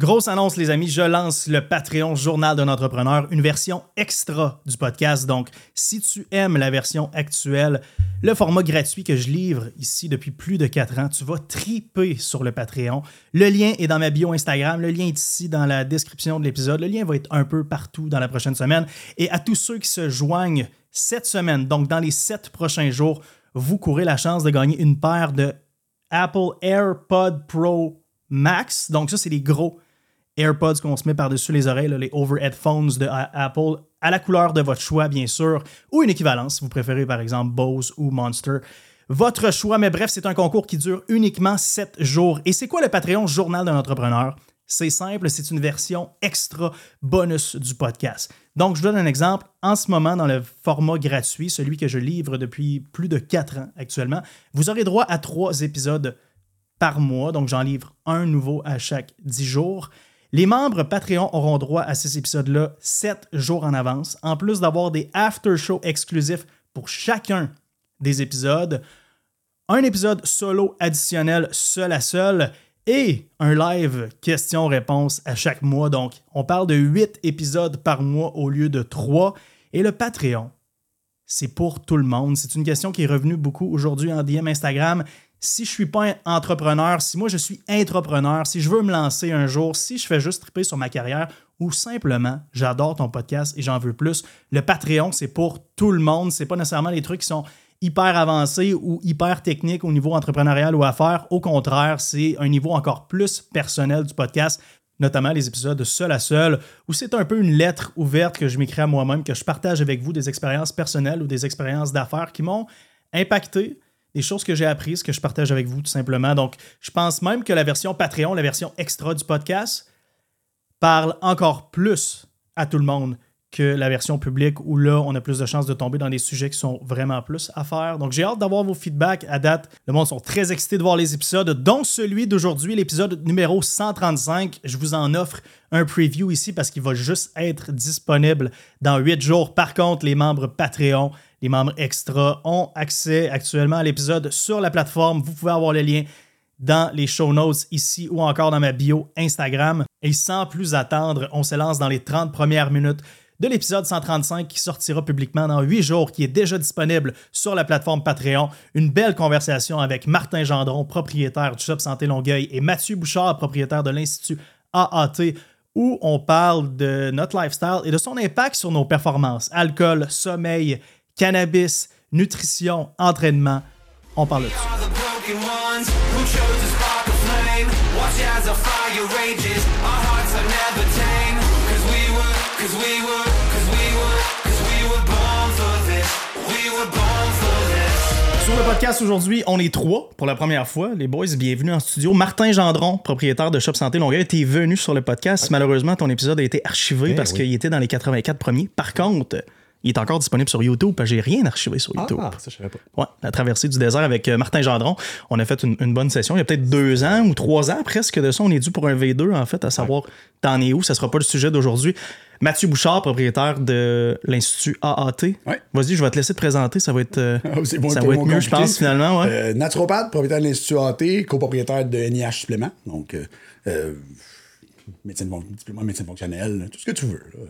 Grosse annonce, les amis, je lance le Patreon Journal d'un entrepreneur, une version extra du podcast. Donc, si tu aimes la version actuelle, le format gratuit que je livre ici depuis plus de 4 ans, tu vas triper sur le Patreon. Le lien est dans ma bio Instagram, le lien est ici dans la description de l'épisode. Le lien va être un peu partout dans la prochaine semaine. Et à tous ceux qui se joignent cette semaine, donc dans les 7 prochains jours, vous courez la chance de gagner une paire de Apple AirPod Pro Max. Donc, ça, c'est les gros AirPods qu'on se met par-dessus les oreilles, les overhead phones de Apple, à la couleur de votre choix, bien sûr, ou une équivalence, si vous préférez par exemple Bose ou Monster. Votre choix, mais bref, c'est un concours qui dure uniquement 7 jours. Et c'est quoi le Patreon Journal d'un entrepreneur? C'est simple, c'est une version extra bonus du podcast. Donc, je vous donne un exemple. En ce moment, dans le format gratuit, celui que je livre depuis plus de 4 ans actuellement, vous aurez droit à 3 épisodes par mois. Donc, j'en livre un nouveau à chaque 10 jours. Les membres Patreon auront droit à ces épisodes-là 7 jours en avance, en plus d'avoir des after-shows exclusifs pour chacun des épisodes, un épisode solo additionnel seul à seul et un live questions-réponses à chaque mois. Donc, on parle de 8 épisodes par mois au lieu de 3. Et le Patreon, c'est pour tout le monde. C'est une question qui est revenue beaucoup aujourd'hui en DM Instagram si je suis pas entrepreneur, si moi je suis entrepreneur, si je veux me lancer un jour, si je fais juste triper sur ma carrière ou simplement j'adore ton podcast et j'en veux plus, le Patreon c'est pour tout le monde, c'est pas nécessairement les trucs qui sont hyper avancés ou hyper techniques au niveau entrepreneurial ou affaires, au contraire, c'est un niveau encore plus personnel du podcast notamment les épisodes seul à seul, où c'est un peu une lettre ouverte que je m'écris à moi-même, que je partage avec vous des expériences personnelles ou des expériences d'affaires qui m'ont impacté, des choses que j'ai apprises, que je partage avec vous tout simplement. Donc, je pense même que la version Patreon, la version extra du podcast, parle encore plus à tout le monde que la version publique où là, on a plus de chances de tomber dans des sujets qui sont vraiment plus à faire. Donc, j'ai hâte d'avoir vos feedbacks à date. Le monde sont très excités de voir les épisodes, dont celui d'aujourd'hui, l'épisode numéro 135. Je vous en offre un preview ici parce qu'il va juste être disponible dans 8 jours. Par contre, les membres Patreon, les membres extra ont accès actuellement à l'épisode sur la plateforme. Vous pouvez avoir le lien dans les show notes ici ou encore dans ma bio Instagram. Et sans plus attendre, on se lance dans les 30 premières minutes de l'épisode 135 qui sortira publiquement dans 8 jours, qui est déjà disponible sur la plateforme Patreon. Une belle conversation avec Martin Gendron, propriétaire du Shop Santé Longueuil, et Mathieu Bouchard, propriétaire de l'Institut AAT, où on parle de notre lifestyle et de son impact sur nos performances. Alcool, sommeil, cannabis, nutrition, entraînement. On parle de tout. Sur le podcast aujourd'hui, on est trois pour la première fois. Les boys, bienvenue en studio. Martin Gendron, propriétaire de Shop Santé Longueuil, t'es venu sur le podcast. Malheureusement, ton épisode a été archivé Ben parce oui. qu'il était dans les 84 premiers. Par contre, il est encore disponible sur YouTube parce que j'ai rien archivé sur YouTube. Ah, ça, je savais pas. Ouais, la traversée du désert avec euh, Martin Gendron. On a fait une, une bonne session. Il y a peut-être deux ans ou trois ans presque de ça. On est dû pour un V2, en fait, à savoir t'en es où. Ça sera pas le sujet d'aujourd'hui. Mathieu Bouchard, propriétaire de l'Institut AAT. Ouais. Vas-y, je vais te laisser te présenter. Ça va être, euh, Ah, bon, ça va être mieux, je pense, finalement. Ouais. Euh, naturopathe, propriétaire de l'Institut AT, copropriétaire de NIH Supplément. Donc, euh, euh, médecine, fonctionnelle, tout ce que tu veux. là.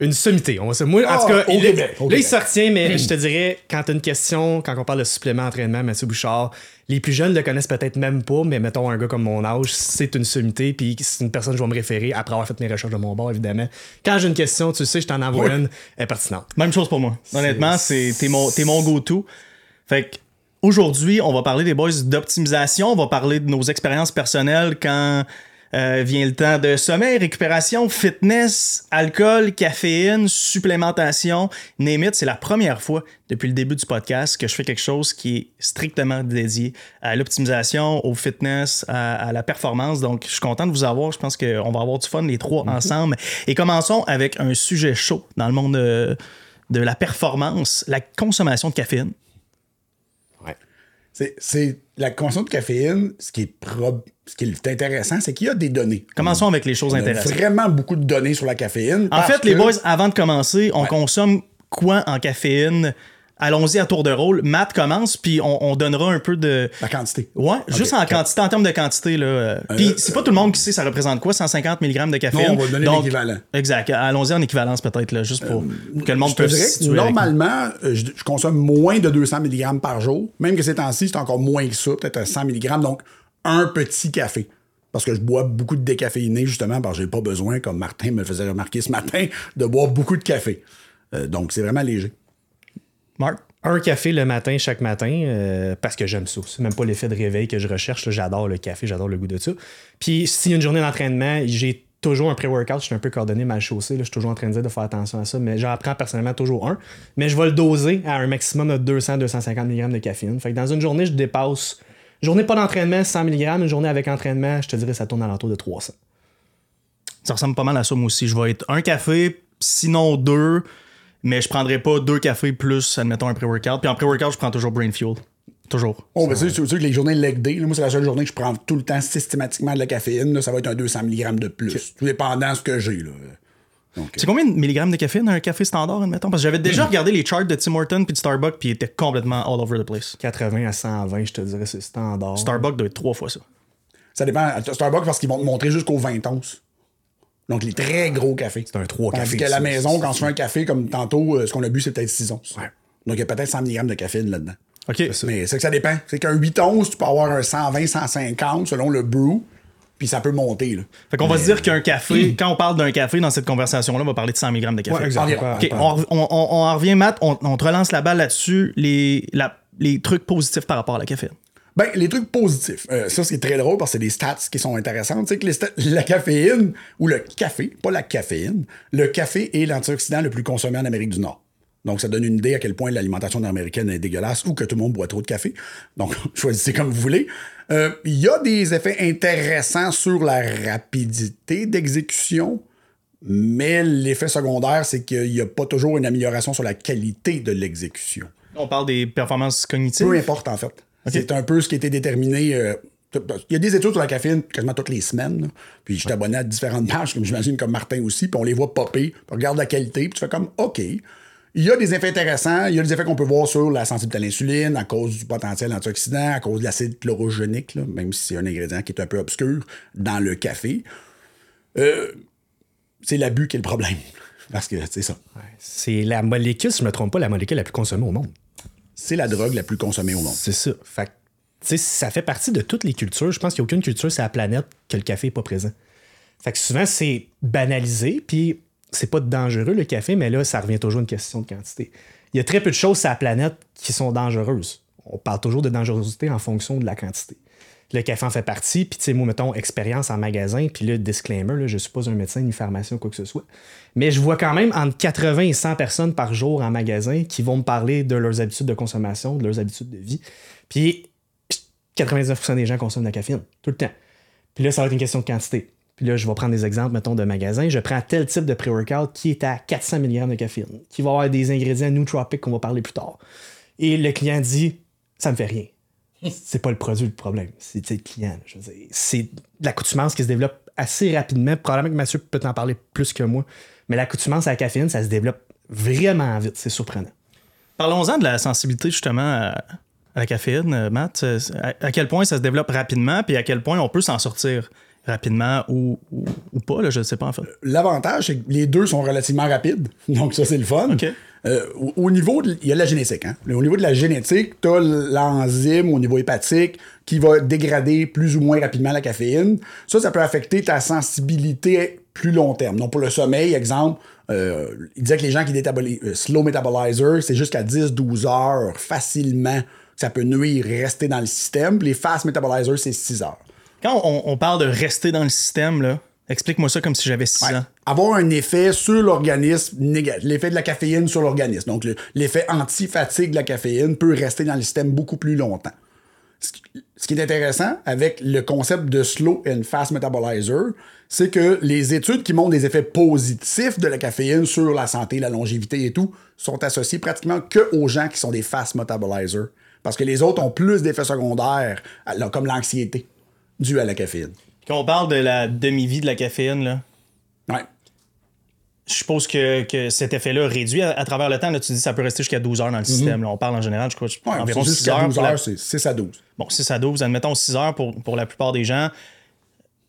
Une sommité. On va se... Moi, en Ah, tout cas, au il, Québec, là, il Québec. se retient, mais je te dirais, quand tu as une question, quand on parle de supplément entraînement, Mathieu Bouchard, les plus jeunes le connaissent peut-être même pas, mais mettons un gars comme mon âge, c'est une sommité, puis c'est une personne que je vais me référer après avoir fait mes recherches de mon bord, évidemment. Quand j'ai une question, tu sais, je t'en envoie Oui. une, elle est pertinente. Même chose pour moi. Honnêtement, c'est t'es mon, t'es mon go-to. Fait que aujourd'hui, on va parler des boys d'optimisation. On va parler de nos expériences personnelles quand euh, vient le temps de sommeil, récupération, fitness, alcool, caféine, supplémentation. Name it, c'est la première fois depuis le début du podcast que je fais quelque chose qui est strictement dédié à l'optimisation, au fitness, à, à la performance. Donc, je suis content de vous avoir. Je pense qu'on va avoir du fun les trois ensemble. Et commençons avec un sujet chaud dans le monde euh, de la performance, la consommation de caféine. C'est- C'est la consommation de caféine, ce qui est, prob- ce qui est intéressant, c'est qu'il y a des données. Commençons avec les choses On a intéressantes. vraiment beaucoup de données sur la caféine. En fait, les boys, avant de commencer, on consomme quoi en caféine? Allons-y à tour de rôle. Matt commence, puis on, on donnera un peu de. La quantité. Ouais, juste en quantité, en termes de quantité. Là. euh, Puis c'est pas tout le monde qui sait ça représente quoi, 150 mg de caféine? Non, on va donner l'équivalent. Exact. Allons-y en équivalence peut-être, là, juste pour que le monde puisse se situer normalement, euh, je, je consomme moins de 200 mg par jour. Même que ces temps-ci, c'est encore moins que ça, peut-être un 100 mg. Donc, un petit café. Parce que je bois beaucoup de décaféiné, justement, parce que j'ai pas besoin, comme Martin me faisait remarquer ce matin, de boire beaucoup de café. Euh, donc, c'est vraiment léger. Marc? Un café le matin, chaque matin, euh, parce que j'aime ça. C'est même pas l'effet de réveil que je recherche. J'adore le café, j'adore le goût de ça. Puis s'il y a une journée d'entraînement, j'ai toujours un pré-workout. Je suis un peu coordonné, mal chaussé. là. Je suis toujours en train de dire de faire attention à ça. Mais j'en prends personnellement toujours un. Mais je vais le doser à un maximum de 200-250 mg de caféine. Fait que dans une journée, je dépasse. Journée pas d'entraînement, 100 mg. Une journée avec entraînement, je te dirais, ça tourne à l'entour de 300. Ça ressemble pas mal à ça, moi aussi. Je vais être un café, sinon deux, mais je prendrai pas deux cafés plus, admettons, un pré-workout. Puis en pré-workout, je prends toujours Brain Fuel. Toujours. Oh, ben, c'est sûr que les journées leg day, là, moi, c'est la seule journée que je prends tout le temps systématiquement de la caféine. là, ça va être un 200 mg de plus. Tout dépendant de ce que j'ai. là. Donc, C'est combien de milligrammes de caféine un café standard, admettons? Parce que j'avais déjà regardé les charts de Tim Horton puis de Starbucks, puis ils étaient complètement all over the place. 80 à 120, je te dirais, c'est standard. Starbucks doit être trois fois ça. ça dépend. Starbucks, parce qu'ils vont te montrer jusqu'au 20 onces. Donc, les très gros cafés. C'est un 3 Tandis cafés. qu'à la maison, quand on se fait un café comme tantôt, euh, ce qu'on a bu, c'est peut-être 6 onces. Donc, il y a peut-être 100 mg de caféine là-dedans. OK. Mais c'est que ça dépend. C'est qu'un 8 onces, tu peux avoir un 120, 150 selon le brew, puis ça peut monter. Là. Fait qu'on va se dire qu'un café, quand on parle d'un café dans cette conversation-là, on va parler de 100 mg de café. Ouais, exact. Environ. OK, on, on- on- on en revient, Matt. On, on te relance la balle là-dessus. Les, la- les trucs positifs par rapport à la caféine. Ben, les trucs positifs. Euh, ça, c'est très drôle parce que c'est des stats qui sont intéressantes. Tu sais que les stats- la caféine, ou le café, pas la caféine, le café est l'antioxydant le plus consommé en Amérique du Nord. Donc, ça donne une idée à quel point l'alimentation nord-américaine est dégueulasse ou que tout le monde boit trop de café. Donc, choisissez comme vous voulez. Euh, Il y a des effets intéressants sur la rapidité d'exécution, mais l'effet secondaire, c'est qu'il n'y a pas toujours une amélioration sur la qualité de l'exécution. On parle des performances cognitives? Peu importe, en fait. C'est un peu ce qui a été déterminé. euh, il y a des études sur la caféine quasiment toutes les semaines. là. Puis je suis abonné à différentes pages, comme j'imagine comme Martin aussi, puis on les voit popper, puis on regarde la qualité, puis tu fais comme OK. Il y a des effets intéressants, il y a des effets qu'on peut voir sur la sensibilité à l'insuline, à cause du potentiel antioxydant, à cause de l'acide chlorogénique, là, même si c'est un ingrédient qui est un peu obscur dans le café. Euh, c'est l'abus qui est le problème. Parce que c'est ça. C'est la molécule, si je me trompe pas, la molécule la plus consommée au monde. C'est la drogue la plus consommée au monde. C'est ça. Fait que, ça fait partie de toutes les cultures. Je pense qu'il n'y a aucune culture sur la planète que le café n'est pas présent. Fait souvent, c'est banalisé, puis c'est pas dangereux le café, mais là, ça revient toujours à une question de quantité. Il y a très peu de choses sur la planète qui sont dangereuses. On parle toujours de dangerosité en fonction de la quantité. Le café en fait partie, puis tu sais, moi, mettons, expérience en magasin, puis là, disclaimer, je suis pas un médecin ni pharmacien ou quoi que ce soit. Mais je vois quand même entre 80 et 100 personnes par jour en magasin qui vont me parler de leurs habitudes de consommation, de leurs habitudes de vie. Puis 99% des gens consomment de la caféine, tout le temps. Puis là, ça va être une question de quantité. Puis là, je vais prendre des exemples, mettons, de magasins. Je prends tel type de pré-workout qui est à 400 mg de caféine, qui va avoir des ingrédients nootropiques qu'on va parler plus tard. Et le client dit, ça me fait rien. C'est pas le produit le problème, c'est le client. là, Je veux dire, c'est de l'accoutumance qui se développe assez rapidement. Probablement que Mathieu peut en parler plus que moi. Mais l'accoutumance à la caféine, ça se développe vraiment vite. C'est surprenant. Parlons-en de la sensibilité justement à, à la caféine, euh, Matt. Euh, À, à quel point ça se développe rapidement, puis à quel point on peut s'en sortir rapidement ou, ou, ou pas, là, je ne sais pas en fait. L'avantage, c'est que les deux sont relativement rapides. Donc, ça, c'est le fun. OK. Euh, au, au niveau de, il y a la génétique. Hein? Au niveau de la génétique, tu as l'enzyme au niveau hépatique qui va dégrader plus ou moins rapidement la caféine. Ça, ça peut affecter ta sensibilité plus long terme. Donc, pour le sommeil, exemple, euh, il disait que les gens qui détabolisent euh, slow metabolizer, c'est jusqu'à 10-12 heures facilement ça peut nuire rester dans le système. Les fast metabolizer, c'est 6 heures. Quand on parle de rester dans le système, là, explique-moi ça comme si j'avais 6 Ouais. ans. Avoir un effet sur l'organisme négatif, l'effet de la caféine sur l'organisme. Donc, le- l'effet anti-fatigue de la caféine peut rester dans le système beaucoup plus longtemps. Ce qui- ce qui est intéressant avec le concept de slow and fast metabolizer, c'est que les études qui montrent des effets positifs de la caféine sur la santé, la longévité et tout, sont associées pratiquement que aux gens qui sont des fast metabolizers. Parce que les autres ont plus d'effets secondaires, comme l'anxiété, due à la caféine. Quand on parle de la demi-vie de la caféine, là, Ouais. je suppose que, que cet effet-là réduit à, à travers le temps. Là, tu dis que ça peut rester jusqu'à 12 heures dans le système. Là, on parle en général, je crois, Mhm. Ouais, environ c'est 6 jusqu'à heures. 12 pour la- heures, c'est 6 à 12. Bon, 6 à 12, admettons 6 heures pour, pour la plupart des gens.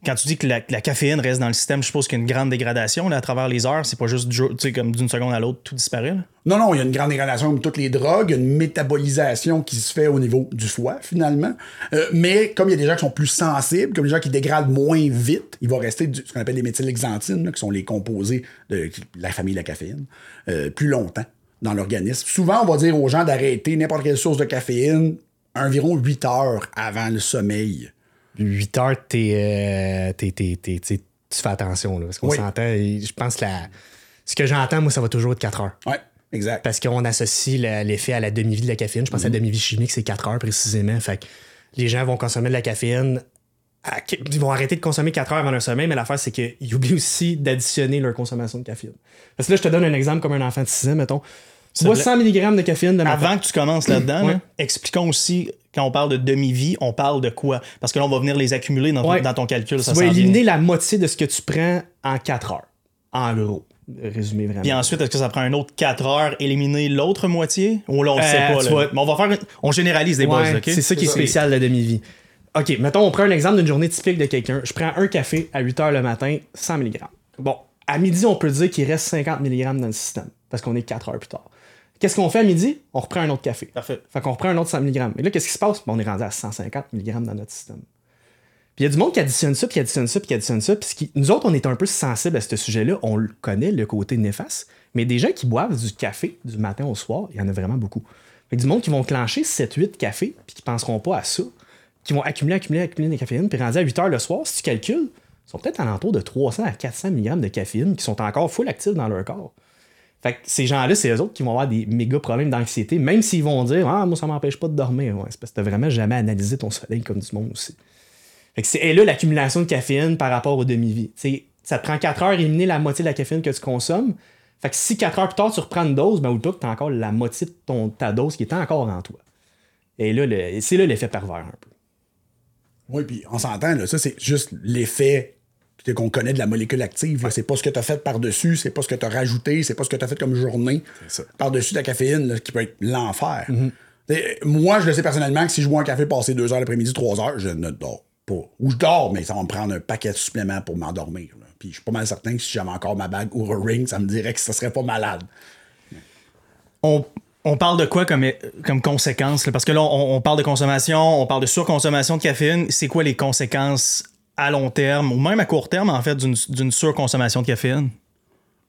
Quand tu dis que la, caféine reste dans le système, je suppose qu'il y a une grande dégradation à travers les heures. C'est pas juste d'une seconde à l'autre, tout disparaît. là. Non, non, il y a une grande dégradation comme toutes les drogues, une métabolisation qui se fait au niveau du foie, finalement. Euh, mais comme il y a des gens qui sont plus sensibles, comme des gens qui dégradent moins vite, il va rester ce qu'on appelle des méthylhexantines, là, qui sont les composés de la famille de la caféine, euh, plus longtemps dans l'organisme. Souvent, on va dire aux gens d'arrêter n'importe quelle source de caféine environ 8 heures avant le sommeil. 8 heures, t'es, euh, t'es- t'es- t'es- tu fais attention. Là, parce qu'on Oui. s'entend. Je pense que la- ce que j'entends, moi, ça va toujours être 4 heures. Ouais, exact. Parce qu'on associe la- l'effet à la demi-vie de la caféine. Je pense que la demi-vie chimique, c'est 4 heures précisément. Fait que les gens vont consommer de la caféine. à- Ils vont arrêter de consommer 4 heures avant leur sommeil, mais l'affaire, c'est qu'ils oublient aussi d'additionner leur consommation de caféine. Parce que là, je te donne un exemple comme un enfant de 6 ans, mettons. Bois te 100 mg de caféine de matin. Avant que tu commences là-dedans, Ouais. là, expliquons aussi, quand on parle de demi-vie, on parle de quoi? Parce que là, on va venir les accumuler dans, ton- Ouais. dans ton calcul. ça tu vas s'en vient. éliminer la moitié de ce que tu prends en 4 heures. En gros. Résumé vraiment. Puis ensuite, est-ce que ça prend un autre 4 heures, éliminer l'autre moitié? Ou là, on le sait Euh, pas. tu là. vois- Mais on va faire. une- On généralise des Ouais, buzz, OK? C'est ça qui est ça. spécial de la demi-vie. OK, mettons, on prend un exemple d'une journée typique de quelqu'un. Je prends un café à 8 h le matin, 100 mg. Bon, à midi, on peut dire qu'il reste 50 mg dans le système, parce qu'on est 4 heures plus tard. Qu'est-ce qu'on fait à midi? On reprend un autre café. Parfait. Fait qu'on reprend un autre 100 mg. Mais là, qu'est-ce qui se passe? Ben, on est rendu à 150 mg dans notre système. Puis il y a du monde qui additionne ça, puis qui additionne ça, puis qui additionne ça. Puis qui- nous autres, on est un peu sensibles à ce sujet-là. On le connaît, le côté néfaste. Mais des gens qui boivent du café du matin au soir, il y en a vraiment beaucoup. Fait que du monde qui vont clencher 7-8 cafés, puis qui penseront pas à ça, qui vont accumuler, accumuler, accumuler des caféines, puis rendu à 8 heures le soir, si tu calcules, ils sont peut-être alentour de 300 à 400 mg de caféine qui sont encore full actifs dans leur corps. Fait que ces gens-là, c'est eux autres qui vont avoir des méga problèmes d'anxiété, même s'ils vont dire Ah, moi, ça m'empêche pas de dormir. C'est parce que t'as vraiment jamais analysé ton soleil comme du monde aussi. Fait que c'est et là l'accumulation de caféine par rapport aux demi-vies. Ça te prend 4 heures à éliminer la moitié de la caféine que tu consommes. Fait que si 4 heures plus tard, tu reprends une dose, ben, ou que tu as encore la moitié de ta dose qui est encore en toi. Et là, c'est là l'effet pervers un peu. Oui, puis on s'entend, là, ça, c'est juste l'effet qu'on connaît de la molécule active. là. C'est pas ce que tu as fait par-dessus, c'est pas ce que tu as rajouté, c'est pas ce que tu as fait comme journée par-dessus de la caféine, là, qui peut être l'enfer. Et Moi, je le sais personnellement que si je bois un café passé deux heures l'après-midi, trois heures, je ne dors pas. Ou je dors, mais ça va me prendre un paquet de suppléments pour m'endormir. Puis je suis pas mal certain que si j'avais encore ma bague ou un ring, ça me dirait que ça serait pas malade. on, on parle de quoi comme, comme conséquence? là? Parce que là, on, on parle de consommation, on parle de surconsommation de caféine. C'est quoi les conséquences à long terme ou même à court terme, en fait, d'une surconsommation de caféine?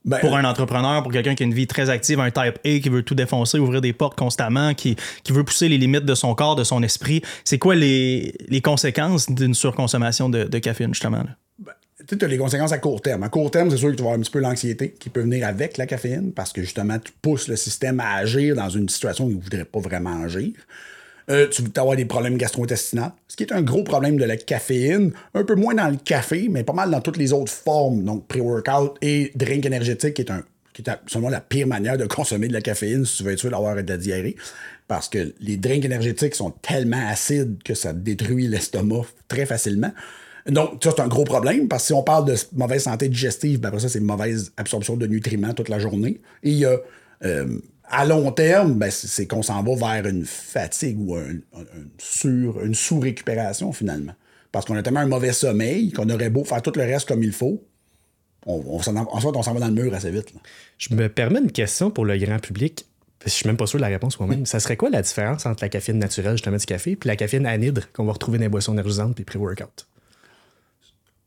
Ben, Pour un entrepreneur, pour quelqu'un qui a une vie très active, un type A qui veut tout défoncer, ouvrir des portes constamment, qui, qui veut pousser les limites de son corps, de son esprit, c'est quoi les, les conséquences d'une surconsommation de, de caféine, justement? là? tu as les conséquences à court terme. À court terme, c'est sûr que tu vas avoir un petit peu l'anxiété qui peut venir avec la caféine parce que justement, tu pousses le système à agir dans une situation où il ne voudrait pas vraiment agir. Euh, tu vas avoir des problèmes gastro-intestinaux, ce qui est un gros problème de la caféine, un peu moins dans le café, mais pas mal dans toutes les autres formes, donc pré-workout et drink énergétique, qui est, un, qui est absolument la pire manière de consommer de la caféine si tu veux être sûr d'avoir de la diarrhée, parce que les drinks énergétiques sont tellement acides que ça détruit l'estomac très facilement. Donc, ça, c'est un gros problème parce que si on parle de mauvaise santé digestive, ben après ça, c'est mauvaise absorption de nutriments toute la journée. Et il y a, euh, à long terme, ben, c'est qu'on s'en va vers une fatigue ou un- un- un sur, une sous-récupération finalement. Parce qu'on a tellement un mauvais sommeil qu'on aurait beau faire tout le reste comme il faut. On, on s'en- ensuite, on s'en va dans le mur assez vite. là. Je me permets une question pour le grand public. Je suis même pas sûr de la réponse moi-même. Ça serait quoi la différence entre la caféine naturelle, justement, du café, puis la caféine anhydre qu'on va retrouver dans les boissons énergisantes puis pré-workout?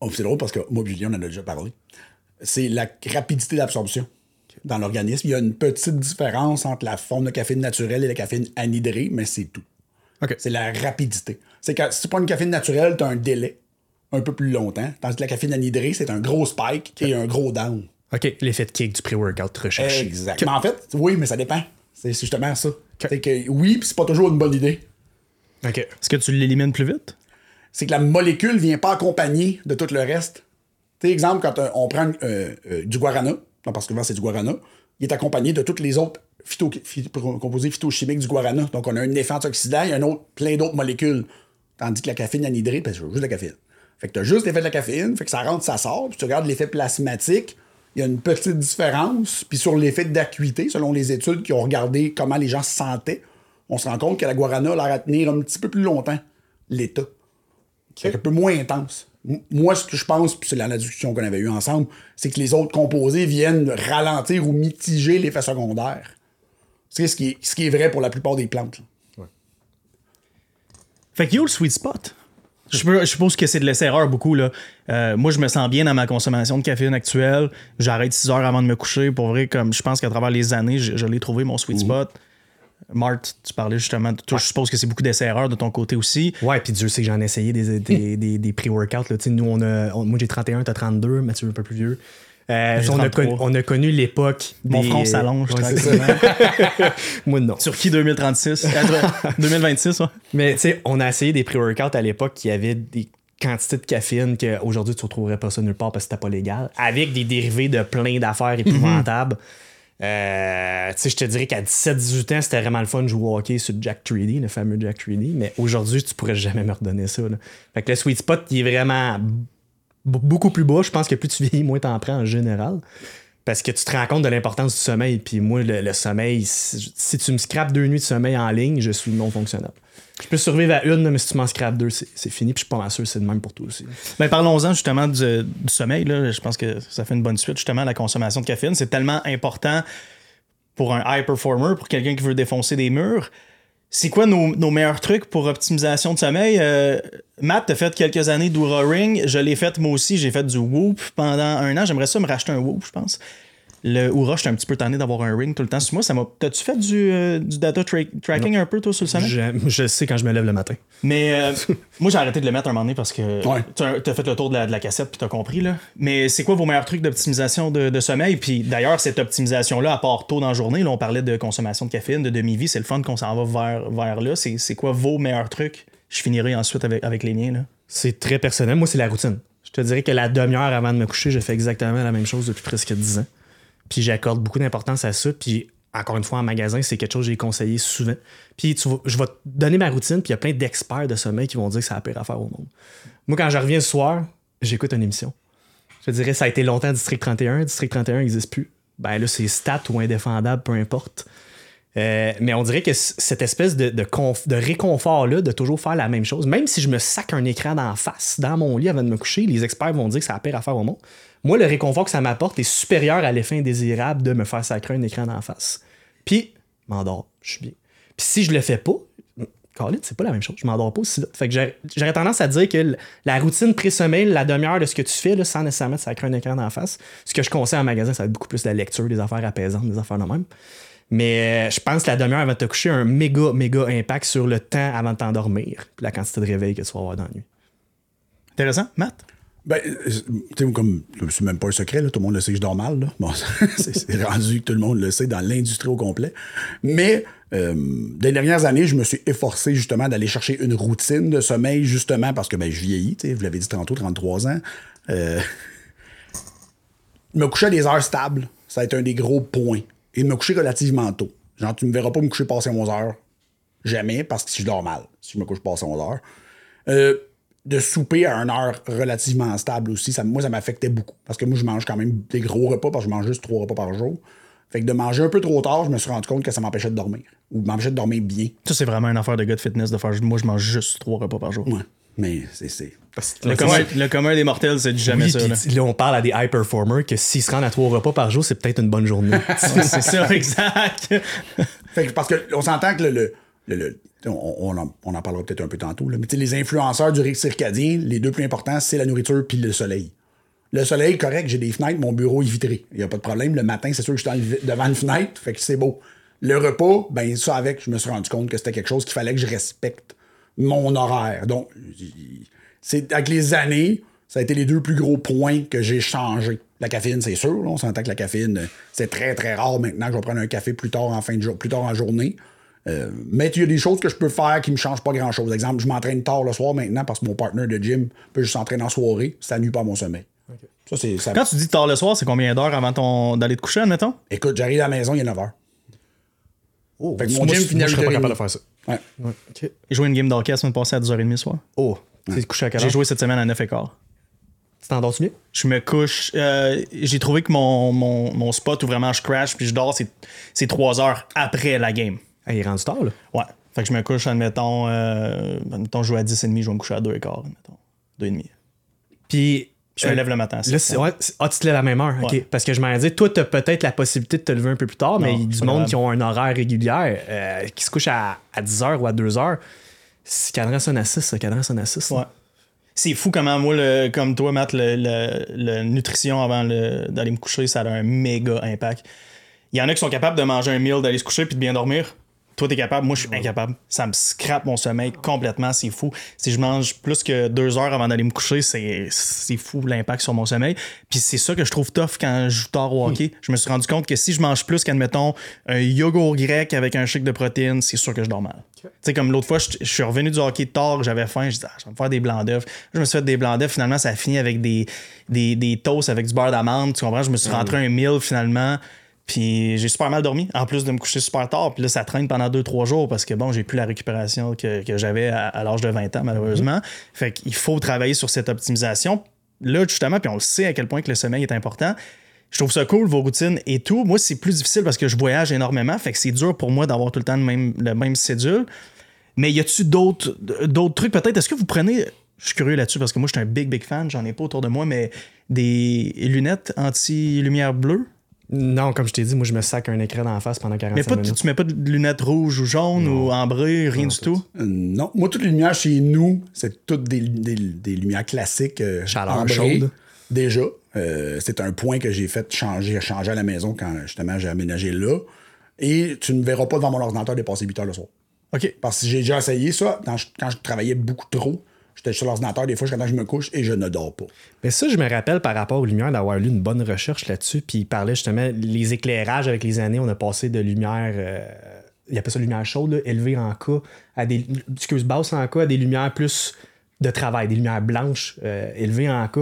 Oh, c'est drôle parce que moi et Julien, on en a déjà parlé. C'est la rapidité d'absorption dans l'organisme. Il y a une petite différence entre la forme de caféine naturelle et la caféine anhydrée, mais c'est tout. C'est la rapidité. C'est que si tu prends une caféine naturelle, tu as un délai un peu plus longtemps. Tandis que la caféine anhydrée, c'est un gros spike et un gros down. OK, l'effet de kick du pré-workout recherché. Exact. Mais en fait, oui, mais ça dépend. C'est justement ça. C'est que oui, puis c'est pas toujours une bonne idée. OK. Est-ce que tu l'élimines plus vite? c'est que la molécule vient pas accompagnée de tout le reste. Tu sais, exemple, quand euh, on prend euh, euh, du guarana, non, parce que souvent c'est du guarana, il est accompagné de tous les autres phyto, composés phytochimiques du guarana. Donc, on a un effet antioxydant et un autre, plein d'autres molécules. Tandis que la caféine anhydrée, ben, c'est juste de la caféine. Fait que tu as juste l'effet de la caféine, fait que ça rentre, ça sort, puis tu regardes l'effet plasmatique, il y a une petite différence. Puis sur l'effet d'acuité, selon les études qui ont regardé comment les gens se sentaient, on se rend compte que la guarana a l'air à tenir un petit peu plus longtemps l'état. C'est un peu moins intense. Moi, ce que je pense, puis c'est la discussion qu'on avait eue ensemble, c'est que les autres composés viennent ralentir ou mitiger l'effet secondaire. C'est ce qui est, ce qui est vrai pour la plupart des plantes. Fait que yo, le sweet spot. Je, suppose que c'est de laisser-erreur beaucoup. Là. Euh, moi, je me sens bien dans ma consommation de caféine actuelle. J'arrête 6 heures avant de me coucher. Pour vrai, comme je pense qu'à travers les années, je, je l'ai trouvé mon sweet spot. Marthe, tu parlais justement de toi. Je suppose que c'est beaucoup d'essais-erreurs de ton côté aussi. Ouais, puis Dieu sait que j'en ai essayé des, des, des, des pré-workouts. Nous, on a, on- moi, j'ai 31, t'as 32, Mathieu un peu plus vieux. Euh, on, a 33. connu, on a connu l'époque. Mon front s'allonge Ouais, tranquillement. Moi, non. Turquie 2036. euh, 2026, ouais. Mais tu sais, on a essayé des pré-workouts à l'époque qui avaient des quantités de caféine qu'aujourd'hui, tu ne retrouverais pas ça nulle part parce que c'était pas légal. Avec des dérivés de plein d'affaires épouvantables. Euh, je te dirais qu'à 17-18 ans, c'était vraiment le fun de jouer au hockey sur Jack 3D, le fameux Jack 3D. Mais aujourd'hui, tu pourrais jamais me redonner ça. Fait que le sweet spot, il est vraiment beaucoup plus bas. Je pense que plus tu vieillis, moins t'en prends en général. Parce que tu te rends compte de l'importance du sommeil. Puis moi, le, sommeil, si, tu me scrapes deux nuits de sommeil en ligne, je suis non fonctionnel. Je peux survivre à une, mais si tu m'en scrapes deux, c'est fini. Puis je suis pas mal sûr c'est le même pour toi aussi. Ben, parlons-en justement du, du sommeil. Là. Je pense que ça fait une bonne suite. Justement, la consommation de caféine, c'est tellement important pour un high performer, pour quelqu'un qui veut défoncer des murs. C'est quoi nos, nos meilleurs trucs pour optimisation de sommeil? Euh, Matt, t'as fait quelques années d'Oura Ring. Je l'ai fait moi aussi. J'ai fait du Whoop pendant un an. J'aimerais ça me racheter un Whoop, je pense. Le Oura, j'étais un petit peu tanné d'avoir un ring tout le temps sur moi. Ça m'a... T'as-tu fait du, euh, du data tra- tracking un peu, toi, sur le sommeil? Je, je sais quand je me lève le matin. Mais euh, moi, j'ai arrêté de le mettre un moment donné parce que Ouais. t'as as fait le tour de la, de la cassette puis t'as compris. Là. Mais c'est quoi vos meilleurs trucs d'optimisation de, de sommeil? Puis d'ailleurs, cette optimisation-là, à part tôt dans la journée, là, on parlait de consommation de caféine, de demi-vie, c'est le fun qu'on s'en va vers, vers là. C'est quoi vos meilleurs trucs? Je finirai ensuite avec, avec les miens. Là. C'est très personnel. Moi, c'est la routine. Je te dirais que la demi-heure avant de me coucher, je fais exactement la même chose depuis presque 10 ans. Puis j'accorde beaucoup d'importance à ça. Puis encore une fois, en magasin, c'est quelque chose que j'ai conseillé souvent. Puis tu je vais te donner ma routine, puis il y a plein d'experts de sommeil qui vont dire que c'est la pire affaire au monde. Moi, quand je reviens le soir, j'écoute une émission. Je dirais, ça a été longtemps District 31. District 31 n'existe plus. Ben là, c'est stat ou indéfendable, peu importe. Euh, mais on dirait que cette espèce de, de, conf- de réconfort-là, de toujours faire la même chose, même si je me sac un écran d'en face dans mon lit avant de me coucher, les experts vont dire que c'est la pire affaire au monde. Moi, le réconfort que ça m'apporte est supérieur à l'effet indésirable de me faire sacrer un écran d'en face. Puis, m'endors, je suis bien. Puis si je le fais pas, c'est pas la même chose. Je m'endors pas aussi vite. Fait que j'aurais tendance à dire que la routine pré-sommeil, la demi-heure de ce que tu fais, là, sans nécessairement te sacrer un écran d'en face, ce que je conseille en magasin, ça va être beaucoup plus la lecture, des affaires apaisantes, des affaires de même. Mais euh, je pense que la demi-heure avant de te coucher a un méga, méga impact sur le temps avant de t'endormir, puis la quantité de réveil que tu vas avoir dans la nuit. Intéressant, Matt? Ben, euh, tu sais, comme, c'est même pas un secret, là, tout le monde le sait que je dors mal. Là. Bon, c'est c'est rendu que tout le monde le sait dans l'industrie au complet. Mais, euh, des dernières années, je me suis efforcé justement d'aller chercher une routine de sommeil, justement parce que ben, je vieillis, tu sais, vous l'avez dit tantôt, 33 ans. Euh, me coucher à des heures stables, ça a été un des gros points. Et me coucher relativement tôt. Genre, tu me verras pas me coucher passer 11 heures. Jamais, parce que si je dors mal, si je me couche passer 11 heures. Euh, de souper à une heure relativement stable aussi, ça, moi, ça m'affectait beaucoup. Parce que moi, je mange quand même des gros repas, parce que je mange juste trois repas par jour. Fait que de manger un peu trop tard, je me suis rendu compte que ça m'empêchait de dormir. Ou m'empêchait de dormir bien. Ça, c'est vraiment une affaire de gars de fitness de faire. Moi, je mange juste trois repas par jour. Ouais. Mais c'est. c'est- Le, commun, le commun des mortels, c'est jamais Oui, ça. là. là, on parle à des high performers que s'ils se rendent à trois repas par jour, c'est peut-être une bonne journée. c'est ça, exact. Fait que parce que on s'entend que le. le- le- le- on, on en, on en parlera peut-être un peu tantôt, là, mais tu sais, les influenceurs du rythme circadien, les deux plus importants, c'est la nourriture puis le soleil. Le soleil, correct, j'ai des fenêtres, mon bureau est vitré. Il n'y a pas de problème. Le matin, c'est sûr que je suis devant une fenêtre, fait que c'est beau. Le repas, ben ça avec, je me suis rendu compte que c'était quelque chose qu'il fallait que je respecte mon horaire. Donc, c'est avec les années, ça a été les deux plus gros points que j'ai changé. La caféine, c'est sûr, là, on s'entend que la caféine, c'est très très rare maintenant que je vais prendre un café plus tard en fin de jour, plus tard en journée. Euh, mais il y a des choses que je peux faire qui me changent pas grand chose. Exemple, je m'entraîne tard le soir maintenant parce que mon partenaire de gym peut juste s'entraîner en soirée. Ça nuit pas à mon sommeil. Ça, c'est. ça- Quand tu dis tard le soir, c'est combien d'heures avant ton... d'aller te coucher, admettons? Écoute, j'arrive à la maison, il est 9 h. Oh, Fait que mon moi, gym je- finit moi, à je serais pas 8h30. capable de faire ça. Ouais. Ouais, ok. J'ai joué une game d'hockey la semaine passée à 10h30 le soir. Oh, tu sais, couché à quelle J'ai joué cette semaine à 9h15. t'endors-tu mieux? Je me couche. euh, J'ai trouvé que mon, mon, mon spot où vraiment je crash puis je dors, c'est- c'est 3 heures après la game. Ah, il est rendu tard, là. Ouais. Fait que je me couche, admettons, euh, admettons, je joue à 10h30, je vais me coucher à 2h15, admettons. 2h30. Puis. Je me euh, lève le matin. Là, c'est, ouais, ah, tu te lèves à la même heure, ok. Ouais. Parce que je m'en dis, toi, t'as peut-être la possibilité de te lever un peu plus tard, mais il y a du monde grave. qui ont un horaire régulier, euh, qui se couche à, à 10h ou à 2h. Si cadran sonne à 6, le cadran sonne à 6. Ouais. C'est fou comment moi, le- comme toi, Matt, le, le- le nutrition avant le- d'aller me coucher, ça a un méga impact. Il y en a qui sont capables de manger un meal, d'aller se coucher puis de bien dormir. Toi, t'es capable, moi, je suis incapable. Ça me scrape mon sommeil complètement, c'est fou. Si je mange plus que deux heures avant d'aller me coucher, c'est fou l'impact sur mon sommeil. Puis c'est ça que je trouve tough quand je joue tard au hockey. Je me suis rendu compte que si je mange plus qu'admettons un yogourt grec avec un shake de protéines, c'est sûr que je dors mal. Tu sais, comme l'autre fois, je, je suis revenu du hockey tard, j'avais faim, je dis, ah, je vais me faire des blancs d'œufs. Je me suis fait des blancs d'œufs, finalement, ça a fini avec des, des, des toasts avec du beurre d'amande. Tu comprends? Je me suis rentré un meal finalement. Puis j'ai super mal dormi, en plus de me coucher super tard. Puis là, ça traîne pendant 2-3 jours parce que bon, j'ai plus la récupération que, que j'avais à, à l'âge de 20 ans, malheureusement. Fait qu'il faut travailler sur cette optimisation. Là, justement, puis on le sait à quel point que le sommeil est important. Je trouve ça cool, vos routines et tout. Moi, c'est plus difficile parce que je voyage énormément. Fait que c'est dur pour moi d'avoir tout le temps le même, le même cédule. Mais y a-tu d'autres d'autres trucs peut-être? Est-ce que vous prenez. Je suis curieux là-dessus parce que moi, je suis un big, big fan. J'en ai pas autour de moi, mais des lunettes anti-lumière bleue? Non, comme je t'ai dit, moi, je me sac un écran d'en face pendant 45 Mais pas, minutes. tu mets pas de lunettes rouges ou jaunes ou ambrées, rien du tout? Euh, Non. Moi, toutes les lumières chez nous, c'est toutes des, des- des lumières classiques. euh, Chaleur ambrées. chaude. Déjà. Euh, c'est un point que j'ai fait changer, changer à la maison quand justement j'ai aménagé là. Et tu ne verras pas devant mon ordinateur dépasser 8 heures le soir. OK. Parce que j'ai déjà essayé ça quand je, quand je travaillais beaucoup trop. J'étais sur l'ordinateur, des fois, que je me couche et je ne dors pas. Mais ça, je me rappelle par rapport aux lumières d'avoir lu une bonne recherche là-dessus. Puis il parlait justement les éclairages avec les années. On a passé de lumière, euh, il appelle ça lumière chaude, là, élevée en K, à des excuse, basse en K, à des lumières plus de travail, des lumières blanches euh, élevées en K.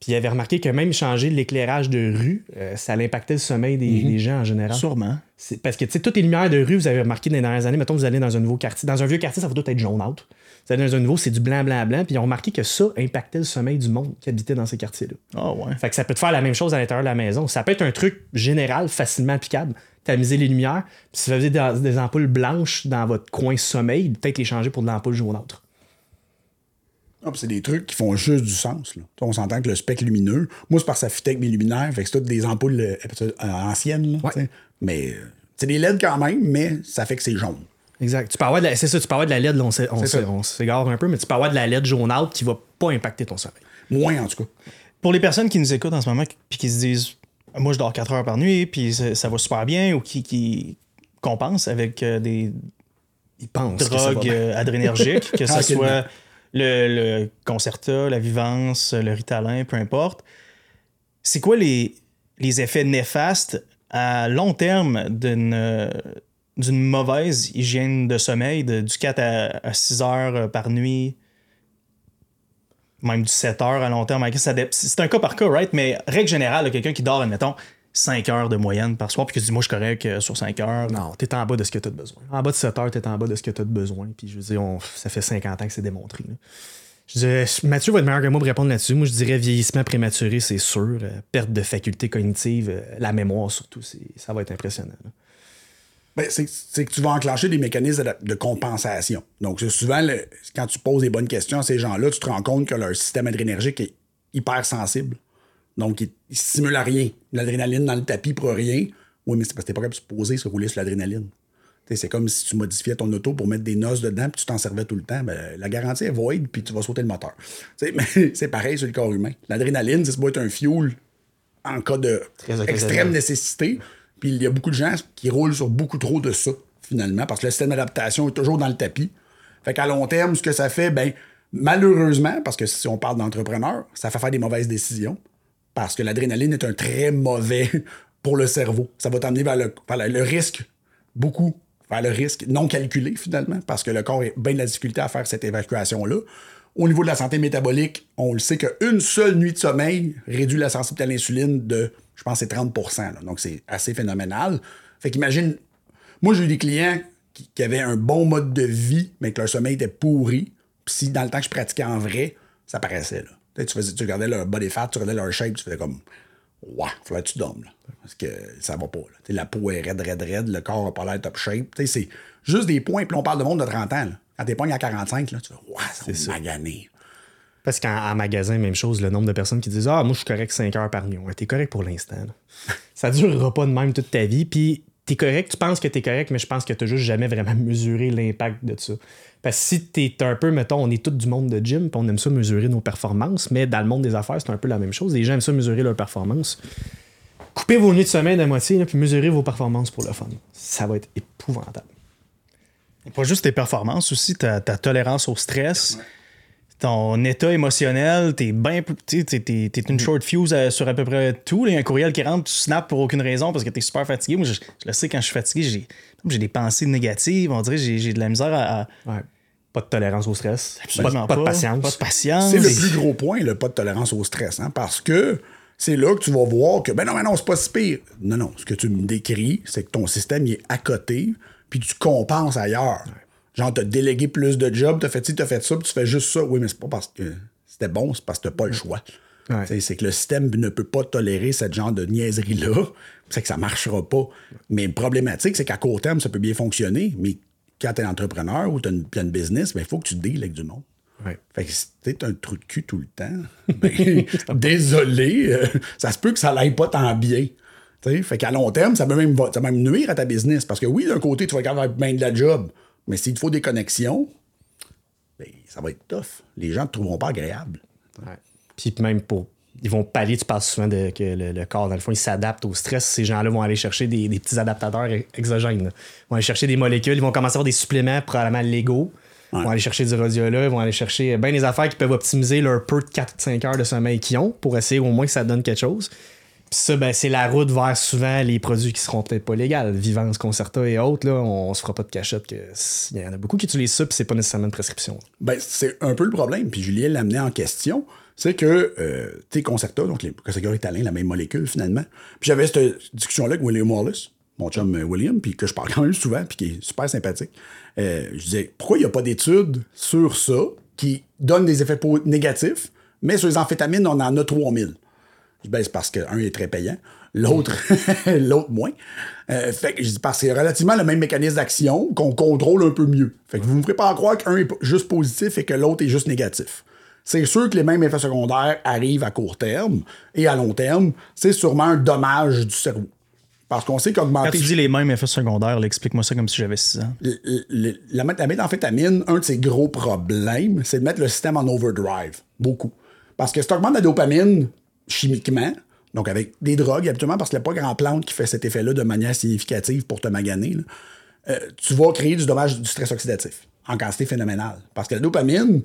Puis il avait remarqué que même changer l'éclairage de rue, euh, ça impactait le sommeil des, des gens en général. Sûrement. Parce que, tu sais, toutes les lumières de rue, vous avez remarqué dans les dernières années, mettons, vous allez dans un nouveau quartier. Dans un vieux quartier, ça va tout être jaunâtre. Vous un nouveau, c'est du blanc, blanc, blanc. Puis ils ont remarqué que ça impactait le sommeil du monde qui habitait dans ces quartiers-là. Ah ouais. Fait que ça peut te faire la même chose à l'intérieur de la maison. Ça peut être un truc général, facilement applicable. Tamiser les lumières. Puis si vous avez des, des ampoules blanches dans votre coin sommeil, peut-être les changer pour de l'ampoule jaunâtre. Ah, c'est des trucs qui font juste du sens. Là. On s'entend que le spectre lumineux, moi, c'est parce que ça fitait avec mes luminaires, fait que c'est toutes des ampoules euh, euh, anciennes. là, Ouais. Mais euh, c'est des LED quand même, mais ça fait que c'est jaune. Exact. Tu peux avoir de la, c'est ça, tu peux avoir de la LED, là, on s'égare un peu, mais tu peux avoir de la LED jaunâtre qui va pas impacter ton sommeil. Moins, en tout cas. Pour les personnes qui nous écoutent en ce moment puis qui se disent moi je dors 4 heures par nuit puis ça, ça va super bien ou qui, qui compensent avec euh, des Ils pensent drogues euh, adrénergiques, que ce soit le, le Concerta, la Vivance, le Ritalin, peu importe. C'est quoi les, les effets néfastes à long terme d'une d'une mauvaise hygiène de sommeil, de, du 4 à, à 6 heures euh, par nuit, même du 7 heures à long terme? C'est un cas par cas, right? Mais règle générale, quelqu'un qui dort, admettons, 5 heures de moyenne par soir, puis qui se dit, moi, je suis correct euh, sur 5 heures. Non, t'es en bas de ce que t'as de besoin. En bas de 7 heures, t'es en bas de ce que t'as de besoin. Puis je veux dire, on- ça fait 50 ans que c'est démontré. là. Je dirais, Mathieu va être meilleur que moi pour répondre là-dessus. Moi, je dirais vieillissement prématuré, c'est sûr. Euh, perte de facultés cognitives, la mémoire surtout, ça va être impressionnant. Ben, c'est que tu vas enclencher des mécanismes de, de compensation. Donc, c'est souvent, le- quand tu poses des bonnes questions à ces gens-là, tu te rends compte que leur système adrénergique est hyper sensible. Donc, il, il stimule à rien. L'adrénaline dans le tapis pour rien. Oui, mais c'est parce que t'es pas capable de se poser, se rouler sur l'adrénaline. Tu C'est comme si tu modifiais ton auto pour mettre des noces dedans puis tu t'en servais tout le temps. Ben, la garantie est void puis tu vas sauter le moteur. Tu c'est pareil sur le corps humain. L'adrénaline, c'est doit être un fuel en cas de extrême nécessité. Puis il y a beaucoup de gens qui roulent sur beaucoup trop de ça, finalement, parce que le système d'adaptation est toujours dans le tapis. Fait qu'à long terme, ce que ça fait, ben, malheureusement, parce que si on parle d'entrepreneur, ça fait faire des mauvaises décisions. Parce que l'adrénaline est un très mauvais pour le cerveau. Ça va t'amener vers le, vers le risque, beaucoup, vers le risque non calculé, finalement, parce que le corps a bien de la difficulté à faire cette évacuation-là. Au niveau de la santé métabolique, on le sait qu'une seule nuit de sommeil réduit la sensibilité à l'insuline de, je pense, c'est 30 là. Donc, c'est assez phénoménal. Fait qu'imagine, moi, j'ai eu des clients qui, avaient un bon mode de vie, mais que leur sommeil était pourri. Puis si dans le temps que je pratiquais en vrai, ça paraissait, là. Tu, sais, tu, faisais, tu regardais leur body fat, tu regardais leur shape, tu faisais comme Ouais, faudrait que tu dormes. Parce que ça va pas. La peau est raide, raide, raide, le corps a pas l'air top shape. C'est juste des points. Puis on parle de monde de 30 ans. Quand t'es pogné à 45, là, tu fais Ouais, ça va maganer. Parce qu'en magasin, même chose, le nombre de personnes qui disent Ah, moi, je suis correct 5 heures par nuit. Ouais, t'es correct pour l'instant. ça durera pas de même toute ta vie. Puis t'es correct, tu penses que t'es correct, mais je pense que t'as juste jamais vraiment mesuré l'impact de ça. Parce que si t'es un peu, mettons, on est tous du monde de gym, puis on aime ça mesurer nos performances, mais dans le monde des affaires, c'est un peu la même chose. Les gens aiment ça mesurer leurs performances. Coupez vos nuits de semaine à moitié, là, puis mesurez vos performances pour le fun. Ça va être épouvantable. Pas juste tes performances, aussi ta, ta tolérance au stress, ton état émotionnel, t'es bien. T'es, t'es, t'es Mm. une short fuse euh, sur à peu près tout. Il y a un courriel qui rentre, tu snaps pour aucune raison parce que t'es super fatigué. Moi, je, je le sais, quand je suis fatigué, j'ai, j'ai des pensées négatives. On dirait que j'ai, j'ai de la misère à. à- Ouais. Pas de tolérance au stress. Pas, Absolument pas de patience. Pas de patience. C'est le plus gros point, le pas de tolérance au stress. Hein, parce que c'est là que tu vas voir que, ben non, mais non, c'est pas si pire. Non, non, ce que tu me décris, c'est que ton système il est à côté, puis tu compenses ailleurs. Genre, t'as délégué plus de jobs, t'as fait ci, t'as fait ça, puis tu fais juste ça. Oui, mais c'est pas parce que c'était bon, c'est parce que t'as pas le choix. Ouais. C'est que le système ne peut pas tolérer ce genre de niaiserie-là. C'est que ça marchera pas. Mais le problématique, c'est qu'à court terme, ça peut bien fonctionner, mais quand t'es entrepreneur ou t'as une pleine business, il faut que tu deals avec du monde. Ouais. Fait que si t'es un trou de cul tout le temps, ben, désolé, euh, ça se peut que ça l'aille pas tant bien. T'sais, fait qu'à long terme, ça peut, même, va- ça peut même nuire à ta business. Parce que oui, d'un côté, tu vas avoir bien de la job, mais s'il te faut des connexions, ben, ça va être tough. Les gens ne te trouveront pas agréable. Puis même pour. Ils vont pallier, tu parles souvent de que le, le corps, dans le fond, il s'adapte au stress. Ces gens-là vont aller chercher des, des petits adaptateurs e- exogènes. là. Ils vont aller chercher des molécules, ils vont commencer à avoir des suppléments probablement légaux. Ils vont aller chercher du rhodiola, ils vont aller chercher bien des affaires qui peuvent optimiser leur peu de 4-5 heures de sommeil qu'ils ont pour essayer au moins que ça donne quelque chose. Ça, ben, c'est la route vers souvent les produits qui seront peut-être pas légaux. Vivance, Concerta et autres, là, on, se fera pas de cachette que s- il y en a beaucoup qui utilisent ça, puis c'est pas nécessairement une prescription. Ben, c'est un peu le problème. Puis Julien l'amenait en question. C'est que, euh, sais, Concerta, donc les Concerta italien, la même molécule finalement. Puis j'avais cette discussion-là avec William Wallace, mon chum euh, William, puis que je parle quand même souvent, puis qui est super sympathique. Euh, je disais, pourquoi il n'y a pas d'études sur ça qui donnent des effets négatifs, mais sur les amphétamines, on en a 3000. Je ben, c'est parce qu'un est très payant, l'autre l'autre moins. Euh, fait que je dis, parce que c'est relativement le même mécanisme d'action qu'on contrôle un peu mieux. Fait que vous ne me ferez pas croire qu'un est juste positif et que l'autre est juste négatif. C'est sûr que les mêmes effets secondaires arrivent à court terme et à long terme, c'est sûrement un dommage du cerveau. Parce qu'on sait Quand qu'augmenter tu dis les mêmes effets secondaires, explique-moi ça comme si j'avais 6 ans. le- le- la, la méthamphétamine, un de ses gros problèmes, c'est de mettre le système en overdrive. Beaucoup. Parce que si tu augmentes la dopamine chimiquement, donc avec des drogues habituellement, parce qu'il n'y a pas grand plante qui fait cet effet-là de manière significative pour te maganer, euh, tu vas créer du dommage du stress oxydatif en quantité phénoménale. Parce que la dopamine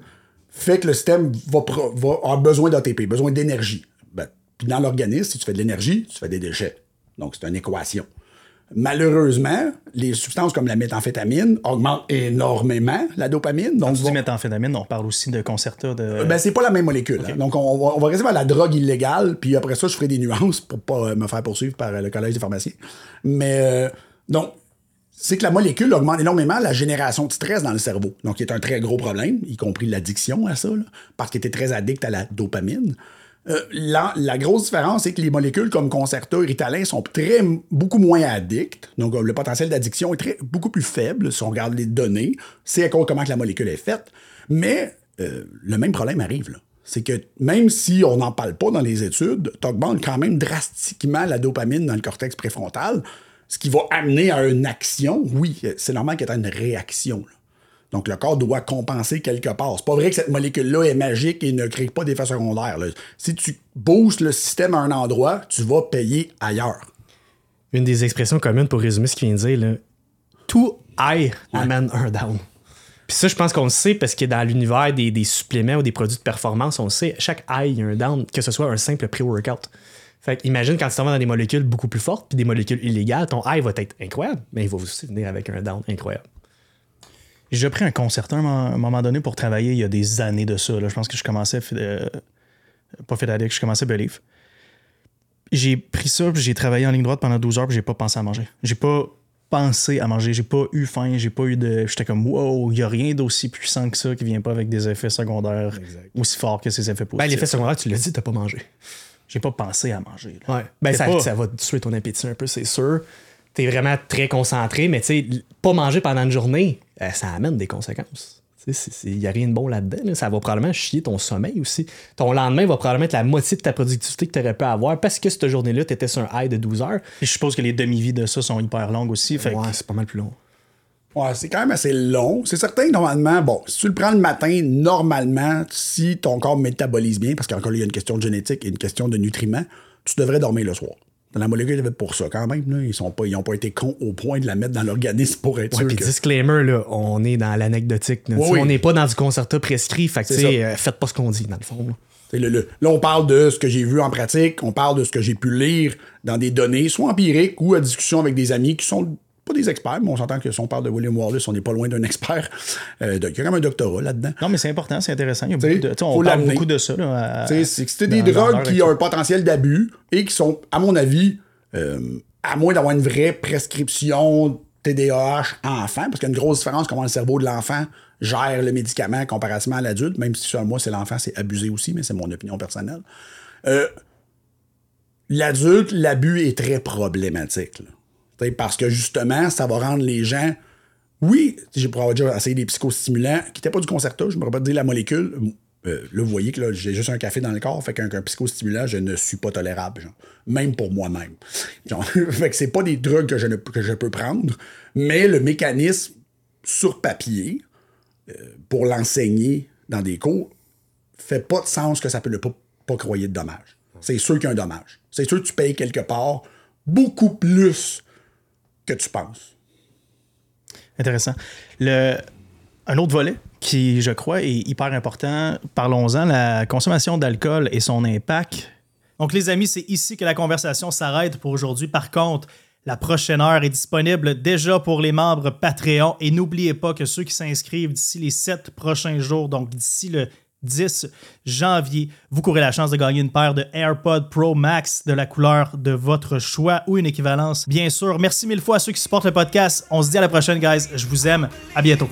fait que le système va avoir besoin d'ATP, besoin d'énergie. Ben, puis dans l'organisme, si tu fais de l'énergie, tu fais des déchets. Donc, c'est une équation. Malheureusement, les substances comme la méthamphétamine augmentent énormément la dopamine. Donc, Quand tu dis vont- méthamphétamine, on parle aussi de Concerta. De... ben, c'est pas la même molécule. hein. Donc, on va, on va rester vers la drogue illégale, puis après ça, je ferai des nuances pour pas euh, me faire poursuivre par euh, le Collège des pharmaciens. Mais, euh, donc, c'est que la molécule augmente énormément la génération de stress dans le cerveau. Donc, qui est un très gros problème, y compris l'addiction à ça, là, parce qu'il était très addict à la dopamine. Euh, la, grosse différence, c'est que les molécules comme Concerta et Ritalin sont très, beaucoup moins addictes. Donc, euh, le potentiel d'addiction est très, beaucoup plus faible si on regarde les données. C'est à cause comment que la molécule est faite. Mais euh, le même problème arrive. C'est que même si on n'en parle pas dans les études, tu augmentes quand même drastiquement la dopamine dans le cortex préfrontal, ce qui va amener à une action. Oui, c'est normal qu'il y ait une réaction. Donc, le corps doit compenser quelque part. C'est pas vrai que cette molécule-là est magique et ne crée pas d'effets secondaires. là. Si tu boostes le système à un endroit, tu vas payer ailleurs. Une des expressions communes pour résumer ce qu'il vient de dire, là, tout high amène un down. Puis ça, je pense qu'on le sait parce que dans l'univers des, des suppléments ou des produits de performance, on le sait, chaque high, il y a un down, que ce soit un simple pré-workout. Fait que imagine quand tu t'en vas dans des molécules beaucoup plus fortes puis des molécules illégales, ton high va être incroyable, mais il va aussi venir avec un down incroyable. J'ai pris un concerto à un moment- donné pour travailler il y a des années de ça. là. Je pense que je commençais, euh, pas addict, je commençais Believe. J'ai pris ça, puis j'ai travaillé en ligne droite pendant 12 heures, puis j'ai pas pensé à manger. J'ai pas pensé à manger. J'ai pas eu faim, j'ai pas eu de. J'étais comme, wow, il y a rien d'aussi puissant que ça qui vient pas avec des effets secondaires aussi forts que ces effets Ben, positifs. l'effet secondaire, tu l'as dit, t'as pas mangé. J'ai pas pensé à manger. là. Ouais. Ben, ça, pas- ça va tuer ton appétit un peu, c'est sûr. T'es vraiment très concentré, mais tu sais, pas manger pendant une journée, euh, ça amène des conséquences. Il n'y a rien de bon là-dedans. là. Ça va probablement chier ton sommeil aussi. Ton lendemain va probablement être la moitié de ta productivité que tu aurais pu avoir parce que cette journée-là, tu étais sur un high de 12 heures. Et je suppose que les demi-vies de ça sont hyper longues aussi. Fait que- Ouais, c'est pas mal plus long. Ouais, c'est quand même assez long. C'est certain que normalement, bon, si tu le prends le matin, normalement, si ton corps métabolise bien, parce qu'encore là, il y a une question de génétique et une question de nutriments, tu devrais dormir le soir. Dans la molécule, il y avait pour ça quand même. Là. Ils n'ont pas, ils ont pas été cons au point de la mettre dans l'organisme pour être Ouais, sûr puis que... disclaimer, là, on est dans l'anecdotique. Oui. On n'est pas dans du concerta prescrit. Fait que, euh, faites pas ce qu'on dit, dans le fond. là. C'est le- le- là, on parle de ce que j'ai vu en pratique, on parle de ce que j'ai pu lire dans des données, soit empiriques ou à discussion avec des amis qui sont pas des experts, mais on s'entend que si on parle de William Wallace, on n'est pas loin d'un expert. Euh, donc, il y a quand même un doctorat là-dedans. Non, mais c'est important, c'est intéressant. Il y a beaucoup de. on parle beaucoup de ça. Là, à- c'est que c'était des drogues qui ont un potentiel d'abus et qui sont, à mon avis, euh, à moins d'avoir une vraie prescription TDAH enfant, parce qu'il y a une grosse différence comment le cerveau de l'enfant gère le médicament comparativement à l'adulte, même si sur moi, c'est l'enfant, c'est abusé aussi, mais c'est mon opinion personnelle. Euh, L'adulte, l'abus est très problématique. là. Parce que justement, ça va rendre les gens. Oui, j'ai avoir déjà essayé des psychostimulants qui n'étaient pas du concerta, je me rappelle dire la molécule. Euh, là, vous voyez que j'ai juste un café dans le corps, fait qu'un psychostimulant, je ne suis pas tolérable, même pour moi-même. Fait que c'est pas des drogues que je, ne, que je peux prendre, mais le mécanisme sur papier, euh, pour l'enseigner dans des cours, fait pas de sens que ça peut ne pas, pas croyer de dommage. C'est sûr qu'il y a un dommage. C'est sûr que tu payes quelque part beaucoup plus tu penses. Intéressant. Le, un autre volet qui, je crois, est hyper important, parlons-en, la consommation d'alcool et son impact. Donc, les amis, c'est ici que la conversation s'arrête pour aujourd'hui. Par contre, la prochaine heure est disponible déjà pour les membres Patreon. Et n'oubliez pas que ceux qui s'inscrivent d'ici les sept prochains jours, donc d'ici le 10 janvier, vous courez la chance de gagner une paire de AirPod Pro Max de la couleur de votre choix ou une équivalence, bien sûr. Merci mille fois à ceux qui supportent le podcast. On se dit à la prochaine, guys. Je vous aime. À bientôt.